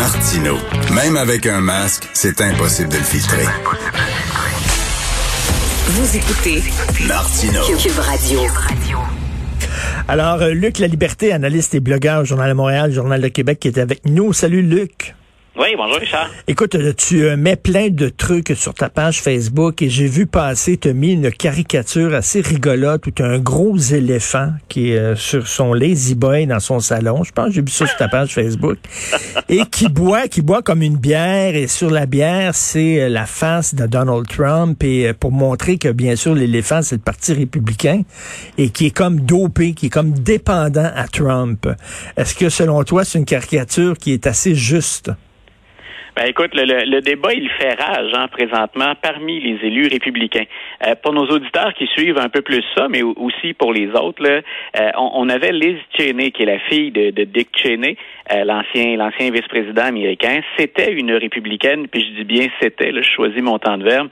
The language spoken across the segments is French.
Martino. Même avec un masque, c'est impossible de le filtrer. Vous écoutez Martino. Cube Radio. Alors, euh, Luc La Liberté, analyste et blogueur au Journal de Montréal, Journal de Québec, qui est avec nous. Salut, Luc. Oui, bonjour Richard. Écoute, euh, tu euh, mets plein de trucs sur ta page Facebook et j'ai vu passer, tu as mis une caricature assez rigolote où tu as un gros éléphant qui est euh, sur son lazy boy dans son salon. Je pense que j'ai vu ça sur ta page Facebook. Et qui boit, qui boit comme une bière et sur la bière, c'est la face de Donald Trump et pour montrer que bien sûr l'éléphant c'est le parti républicain et qui est comme dopé, qui est comme dépendant à Trump. Est-ce que selon toi c'est une caricature qui est assez juste? Ben, écoute, le, le, débat, il fait rage hein, présentement parmi les élus républicains. Euh, pour nos auditeurs qui suivent un peu plus ça, mais aussi pour les autres, là, euh, on, on, avait Liz Cheney, qui est la fille de, de Dick Cheney, euh, l'ancien l'ancien vice-président américain. C'était une républicaine, puis je dis bien c'était, je choisis mon temps de verbe,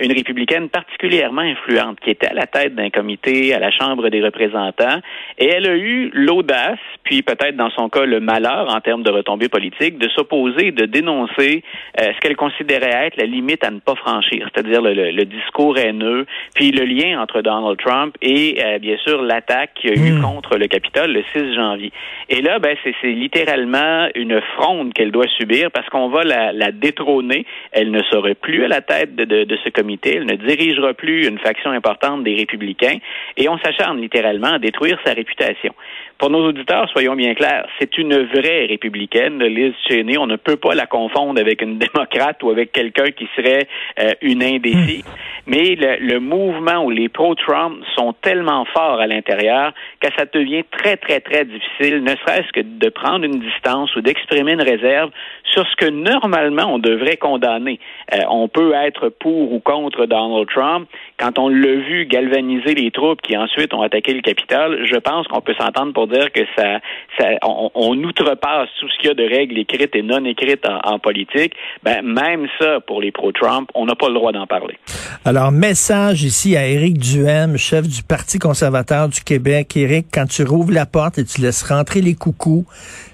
une républicaine particulièrement influente, qui était à la tête d'un comité à la Chambre des représentants, et elle a eu l'audace, puis peut-être dans son cas le malheur en termes de retombées politiques, de s'opposer, de dénoncer euh, ce qu'elle considérait être la limite à ne pas franchir, c'est-à-dire le, discours haineux, puis le lien entre Donald Trump et euh, bien sûr l'attaque qu'il y a eu hmm. contre le Capitole le 6 janvier. Et là, ben, c'est littéralement une fronde qu'elle doit subir parce qu'on va la, détrôner. Elle ne serait plus à la tête de, de, ce comité, elle ne dirigera plus une faction importante des républicains et on s'acharne littéralement à détruire sa réputation. Pour nos auditeurs, soyons bien clairs, c'est une vraie républicaine, Liz Cheney. On ne peut pas la confondre avec une démocrate ou avec quelqu'un qui serait euh, une indécise. Mais le, le, mouvement ou les pro-Trump sont tellement forts à l'intérieur que ça devient très, très, très difficile, ne serait-ce que de prendre une distance ou d'exprimer une réserve sur ce que normalement on devrait condamner. Euh, on peut être pour ou contre Donald Trump. Quand on l'a vu galvaniser les troupes qui ensuite ont attaqué le Capitole, je pense qu'on peut s'entendre pour dire que ça, ça on, outrepasse tout ce qu'il y a de règles écrites et non écrites en, politique. Ben, même ça, pour les pro-Trump, on n'a pas le droit d'en parler. Alors, message ici à Éric Duhem, chef du Parti conservateur du Québec. Éric, quand tu rouvres la porte et tu laisses rentrer les coucous,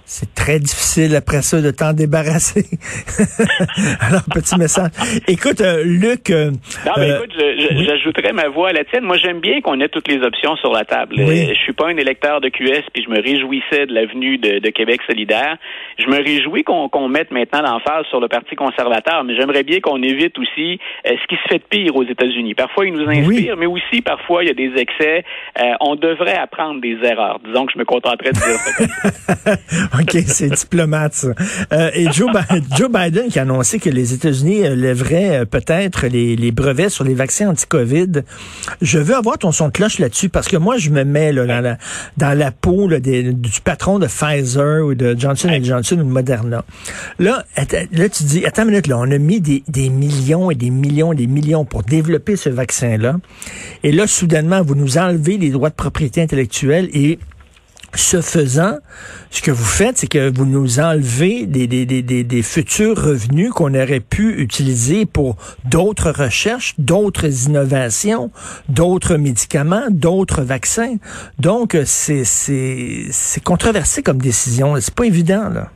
c'est très difficile après ça de t'en débarrasser. Alors, petit message. Écoute, euh, Luc. Euh, non, mais euh, écoute, j'ajouterais ma voix à la tienne. Moi, j'aime bien qu'on ait toutes les options sur la table. Je suis pas un électeur de QS, puis je me réjouissais de l'avenue de, de, Québec solidaire. Je me réjouis qu'on mette maintenant l'emphase sur le Parti conservateur, mais j'aimerais bien qu'on évite aussi ce qui se fait de pire aux États-Unis. Parfois, ils nous inspirent, mais aussi, parfois, il y a des excès. on devrait apprendre des erreurs. Disons que je me contenterais de dire ça. OK, c'est diplomate, ça. Euh, et Joe, Joe, Biden qui a annoncé que les États-Unis euh, lèveraient euh, peut-être les, les, brevets sur les vaccins anti-COVID. Je veux avoir ton son de cloche là-dessus parce que moi, je me mets là, dans, la, dans la peau là, des, du patron de Pfizer ou de Johnson Johnson ou de Moderna. Là, là, tu dis, attends une minute, là, on a mis des, des millions et des millions et des millions pour développer ce vaccin-là. Et là, soudainement, vous nous enlevez les droits de propriété intellectuelle et ce faisant, ce que vous faites, c'est que vous nous enlevez des, des, des, des futurs revenus qu'on aurait pu utiliser pour d'autres recherches, d'autres innovations, d'autres médicaments, d'autres vaccins. Donc, c'est, controversé comme décision. C'est pas évident, là.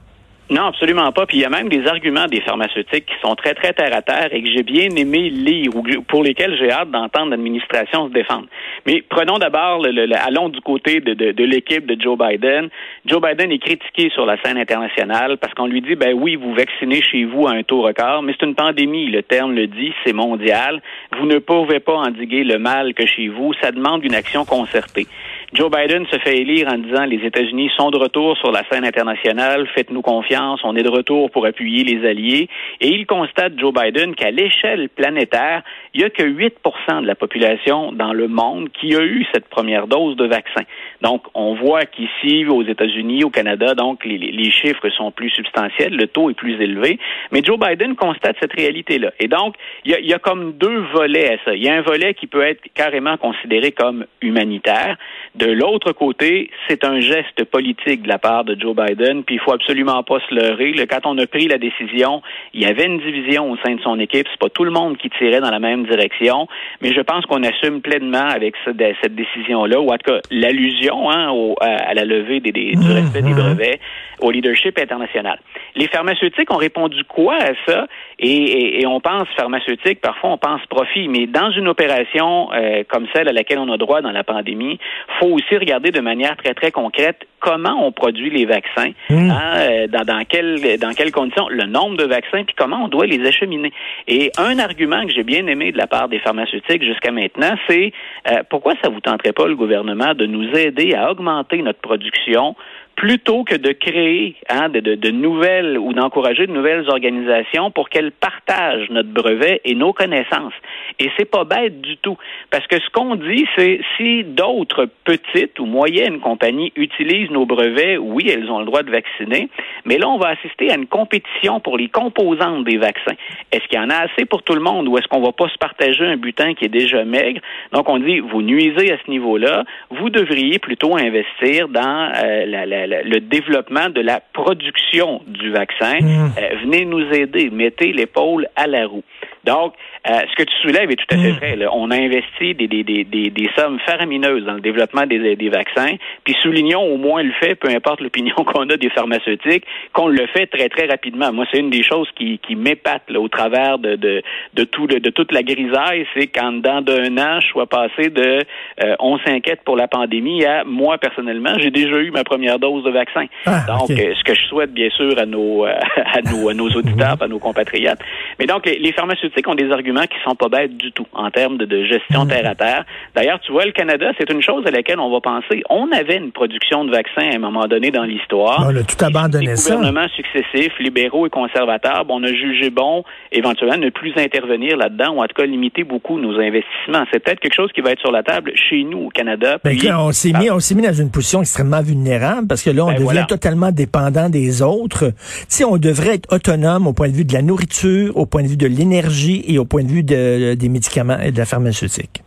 Non, absolument pas. Puis il y a même des arguments des pharmaceutiques qui sont très, très terre à terre et que j'ai bien aimé lire ou pour lesquels j'ai hâte d'entendre l'administration se défendre. Mais prenons d'abord, le, allons du côté de, de, de l'équipe de Joe Biden. Joe Biden est critiqué sur la scène internationale parce qu'on lui dit, ben oui, vous vaccinez chez vous à un taux record, mais c'est une pandémie. Le terme le dit, c'est mondial. Vous ne pouvez pas endiguer le mal que chez vous. Ça demande une action concertée. Joe Biden se fait élire en disant les États-Unis sont de retour sur la scène internationale, faites-nous confiance, on est de retour pour appuyer les alliés. Et il constate, Joe Biden, qu'à l'échelle planétaire, il n'y a que 8% de la population dans le monde qui a eu cette première dose de vaccin. Donc, on voit qu'ici, aux États-Unis, au Canada, donc les, chiffres sont plus substantiels, le taux est plus élevé. Mais Joe Biden constate cette réalité-là. Et donc, il y, il y a comme deux volets à ça. Il y a un volet qui peut être carrément considéré comme humanitaire De l'autre côté, c'est un geste politique de la part de Joe Biden, puis il faut absolument pas se leurrer. Quand on a pris la décision, il y avait une division au sein de son équipe. C'est pas tout le monde qui tirait dans la même direction, mais je pense qu'on assume pleinement avec cette décision-là, ou en tout cas l'allusion hein, à la levée des, du mmh, respect des brevets au leadership international. Les pharmaceutiques ont répondu quoi à ça? Et, on pense pharmaceutique, parfois on pense profit, mais dans une opération euh, comme celle à laquelle on a droit dans la pandémie, faut aussi regarder de manière très très concrète comment on produit les vaccins, mmh. hein, euh, dans, dans, quelles dans quelles conditions, le nombre de vaccins, puis comment on doit les acheminer. Et un argument que j'ai bien aimé de la part des pharmaceutiques jusqu'à maintenant, c'est euh, pourquoi ça vous tenterait pas le gouvernement de nous aider à augmenter notre production plutôt que de créer hein, de, de, nouvelles ou d'encourager de nouvelles organisations pour qu'elles partagent notre brevet et nos connaissances. Et c'est pas bête du tout, parce que ce qu'on dit, c'est si d'autres petites ou moyennes compagnies utilisent nos brevets, oui, elles ont le droit de vacciner, mais là, on va assister à une compétition pour les composantes des vaccins. Est-ce qu'il y en a assez pour tout le monde ou est-ce qu'on va pas se partager un butin qui est déjà maigre? Donc, on dit, vous nuisez à ce niveau-là, vous devriez plutôt investir dans euh, la, la le développement de la production du vaccin. Mmh. Euh, venez nous aider, mettez l'épaule à la roue. Donc, euh, ce que tu soulèves est tout à fait mm. vrai. On a investi des, des, des, des, sommes faramineuses dans le développement des, des vaccins, puis soulignons au moins le fait, peu importe l'opinion qu'on a des pharmaceutiques, qu'on le fait très, très rapidement. Moi, c'est une des choses qui, qui m'épate au travers de, de, de, tout, de, de toute la grisaille, c'est qu'en dedans d'un an, je sois passé de euh, on s'inquiète pour la pandémie à moi, personnellement, j'ai déjà eu ma première dose de vaccin. Ah, donc, euh, ce que je souhaite, bien sûr, à nos, à nos, à nos auditeurs, à nos compatriotes. Mais donc, les, les pharmaceutiques ont des arguments qui sont pas bêtes du tout en termes de, gestion terre à terre. D'ailleurs, tu vois, le Canada, c'est une chose à laquelle on va penser. On avait une production de vaccins à un moment donné dans l'histoire. On a tout abandonné ça. Les gouvernements successifs, libéraux et conservateurs, on a jugé bon éventuellement ne plus intervenir là-dedans ou en tout cas limiter beaucoup nos investissements. C'est peut-être quelque chose qui va être sur la table chez nous au Canada. Ben, on s'est mis, on s'est mis dans une position extrêmement vulnérable parce que là, on ben, devient totalement dépendant des autres. Si on devrait être autonome au point de vue de la nourriture, au point de vue de l'énergie et au point de vue des médicaments et de la pharmaceutique.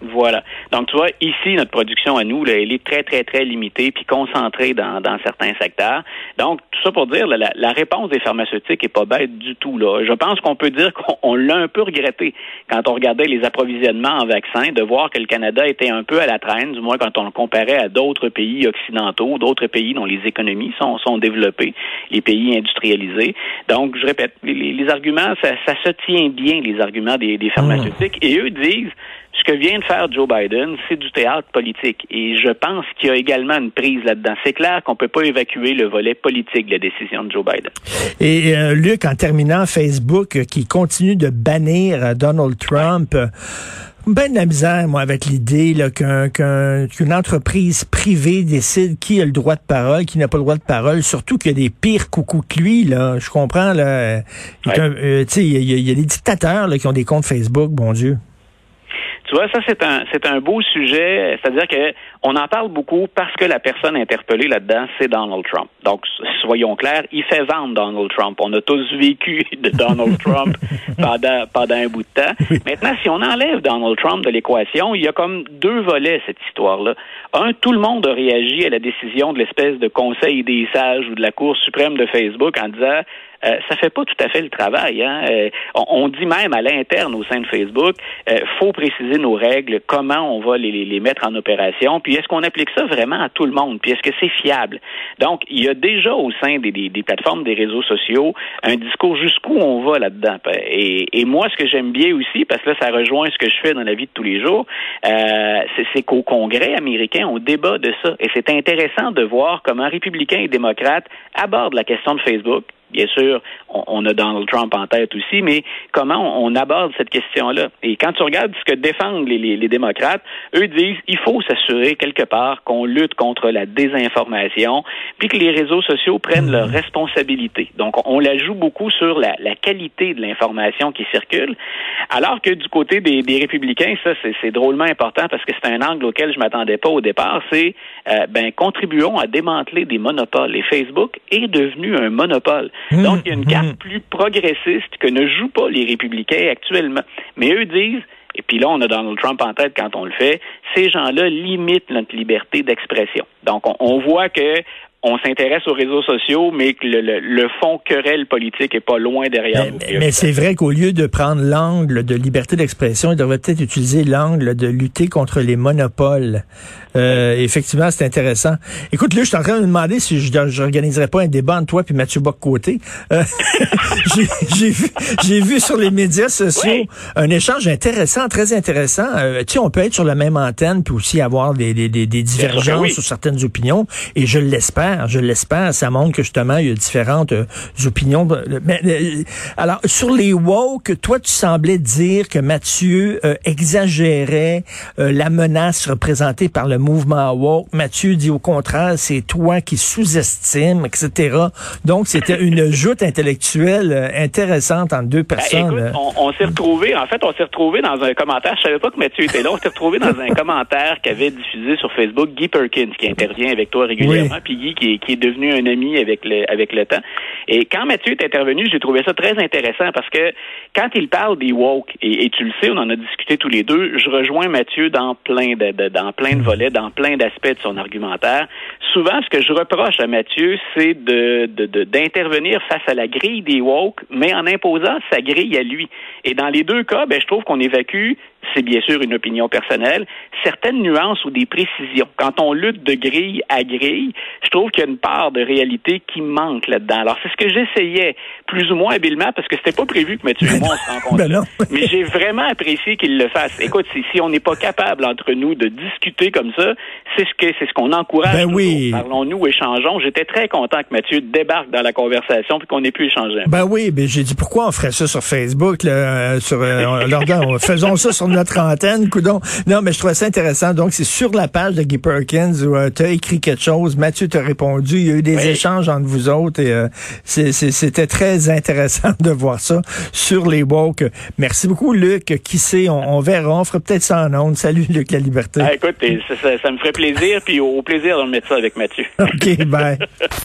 Voilà. Donc, tu vois, ici, notre production à nous, là, elle est très, très, très limitée puis concentrée dans, dans certains secteurs. Donc, tout ça pour dire, la, la, réponse des pharmaceutiques est pas bête du tout. Là. Je pense qu'on peut dire qu'on l'a un peu regretté quand on regardait les approvisionnements en vaccins, de voir que le Canada était un peu à la traîne, du moins quand on le comparait à d'autres pays occidentaux, d'autres pays dont les économies sont, sont développées, les pays industrialisés. Donc, je répète, les, les arguments, ça, ça, se tient bien, les arguments des, des pharmaceutiques, mmh. et eux disent ce que vient de faire Joe Biden, c'est du théâtre politique. Et je pense qu'il y a également une prise là-dedans. C'est clair qu'on peut pas évacuer le volet politique de la décision de Joe Biden. Et euh, Luc, en terminant, Facebook euh, qui continue de bannir euh, Donald Trump. Ben de la misère, moi, avec l'idée qu'une entreprise privée décide qui a le droit de parole, qui n'a pas le droit de parole, surtout qu'il y a des pires coucous que lui, là. Je comprends, là. Il y, a des dictateurs là, qui ont des comptes Facebook, bon Dieu. Tu vois, ça c'est un c'est un beau sujet, c'est-à-dire que on en parle beaucoup parce que la personne interpellée là-dedans, c'est Donald Trump. Donc soyons clairs, il fait vendre Donald Trump. On a tous vécu de Donald Trump pendant pendant un bout de temps. Maintenant, si on enlève Donald Trump de l'équation, il y a comme deux volets cette histoire-là. Un, tout le monde a réagi à la décision de l'espèce de conseil des sages ou de la Cour suprême de Facebook en disant euh, ça fait pas tout à fait le travail. Hein? Euh, on, dit même à l'interne au sein de Facebook, euh, faut préciser nos règles, comment on va les, les, mettre en opération, puis est-ce qu'on applique ça vraiment à tout le monde, puis est-ce que c'est fiable? Donc, il y a déjà au sein des, des, des plateformes des réseaux sociaux un discours jusqu'où on va là-dedans. Et, et, moi, ce que j'aime bien aussi, parce que là, ça rejoint ce que je fais dans la vie de tous les jours, euh, c'est qu'au Congrès américain, on débat de ça. Et c'est intéressant de voir comment républicains et démocrates abordent la question de Facebook Bien sûr, on, a Donald Trump en tête aussi, mais comment on, aborde cette question-là? Et quand tu regardes ce que défendent les, démocrates, eux disent il faut s'assurer quelque part qu'on lutte contre la désinformation, puis que les réseaux sociaux prennent leurs responsabilités. Donc, on la joue beaucoup sur la, qualité de l'information qui circule, alors que du côté des, républicains, ça, c'est drôlement important parce que c'est un angle auquel je m'attendais pas au départ, c'est euh, ben contribuons à démanteler des monopoles. Et Facebook est devenu un monopole. Mmh, Donc, il y a une carte mmh. plus progressiste que ne jouent pas les républicains actuellement. Mais eux disent, et puis là, on a Donald Trump en tête quand on le fait, ces gens-là limitent notre liberté d'expression. Donc, on, voit que on s'intéresse aux réseaux sociaux, mais que le, fond querelle politique est pas loin derrière. Mais, mais c'est vrai qu'au lieu de prendre l'angle de liberté d'expression, il devrait peut-être utiliser l'angle de lutter contre les monopoles. Euh, effectivement, c'est intéressant. Écoute, là, je suis en train de me demander si je n'organiserais pas un débat entre toi et Mathieu Bock-Côté. Euh, j'ai vu, j'ai vu sur les médias sociaux un échange intéressant, très intéressant. Euh, tu sais, on peut être sur la même antenne puis aussi avoir des, des, des, divergences sur certaines opinions. Et je l'espère, je l'espère. Ça montre que justement, il y a différentes euh, opinions. Mais, alors, sur les woke, toi, tu semblais dire que Mathieu exagérait la menace représentée par le mouvement woke. Mathieu dit au contraire, c'est toi qui sous-estime, etc. Donc, c'était une joute intellectuelle euh, intéressante entre deux ben, personnes. on, s'est retrouvé, en fait, on s'est retrouvé dans un commentaire. Je savais pas que Mathieu était là. On s'est retrouvé dans un commentaire qu'avait diffusé sur Facebook Guy Perkins, qui intervient avec toi régulièrement, puis Guy qui est, devenu un ami avec le, avec le temps. Et quand Mathieu est intervenu, j'ai trouvé ça très intéressant parce que quand il parle des woke, et, tu le sais, on en a discuté tous les deux, je rejoins Mathieu dans plein de, dans plein de volets dans plein d'aspects de son argumentaire. Souvent, ce que je reproche à Mathieu, c'est de, d'intervenir face à la grille des woke, mais en imposant sa grille à lui. Et dans les deux cas, ben, je trouve qu'on évacue c'est bien sûr une opinion personnelle, certaines nuances ou des précisions. Quand on lutte de grille à grille, je trouve qu'il y a une part de réalité qui manque là-dedans. Alors, c'est ce que j'essayais plus ou moins habilement parce que c'était pas prévu que Mathieu et moi se rencontrent. Ben Mais j'ai vraiment apprécié qu'il le fasse. Écoute, si, on n'est pas capable entre nous de discuter comme ça, c'est ce que c'est ce qu'on encourage. Ben oui. Parlons-nous, échangeons. J'étais très content que Mathieu débarque dans la conversation puis qu'on ait pu échanger. Ben oui, ben j'ai dit pourquoi on ferait ça sur Facebook, là, euh, sur euh, faisons ça sur notre antenne, coudon. Non, mais je trouvais ça intéressant. Donc, c'est sur la page de Guy Perkins où euh, tu as écrit quelque chose. Mathieu t'a répondu. Il y a eu des échanges entre vous autres et euh, c'était très intéressant de voir ça sur les woke. Merci beaucoup, Luc. Qui sait, on, verra. On fera peut-être ça en ondes. Salut, Luc La Liberté. Ah, écoute, ça, ça, me ferait plaisir. Puis au plaisir de mettre ça avec Mathieu. OK, bye.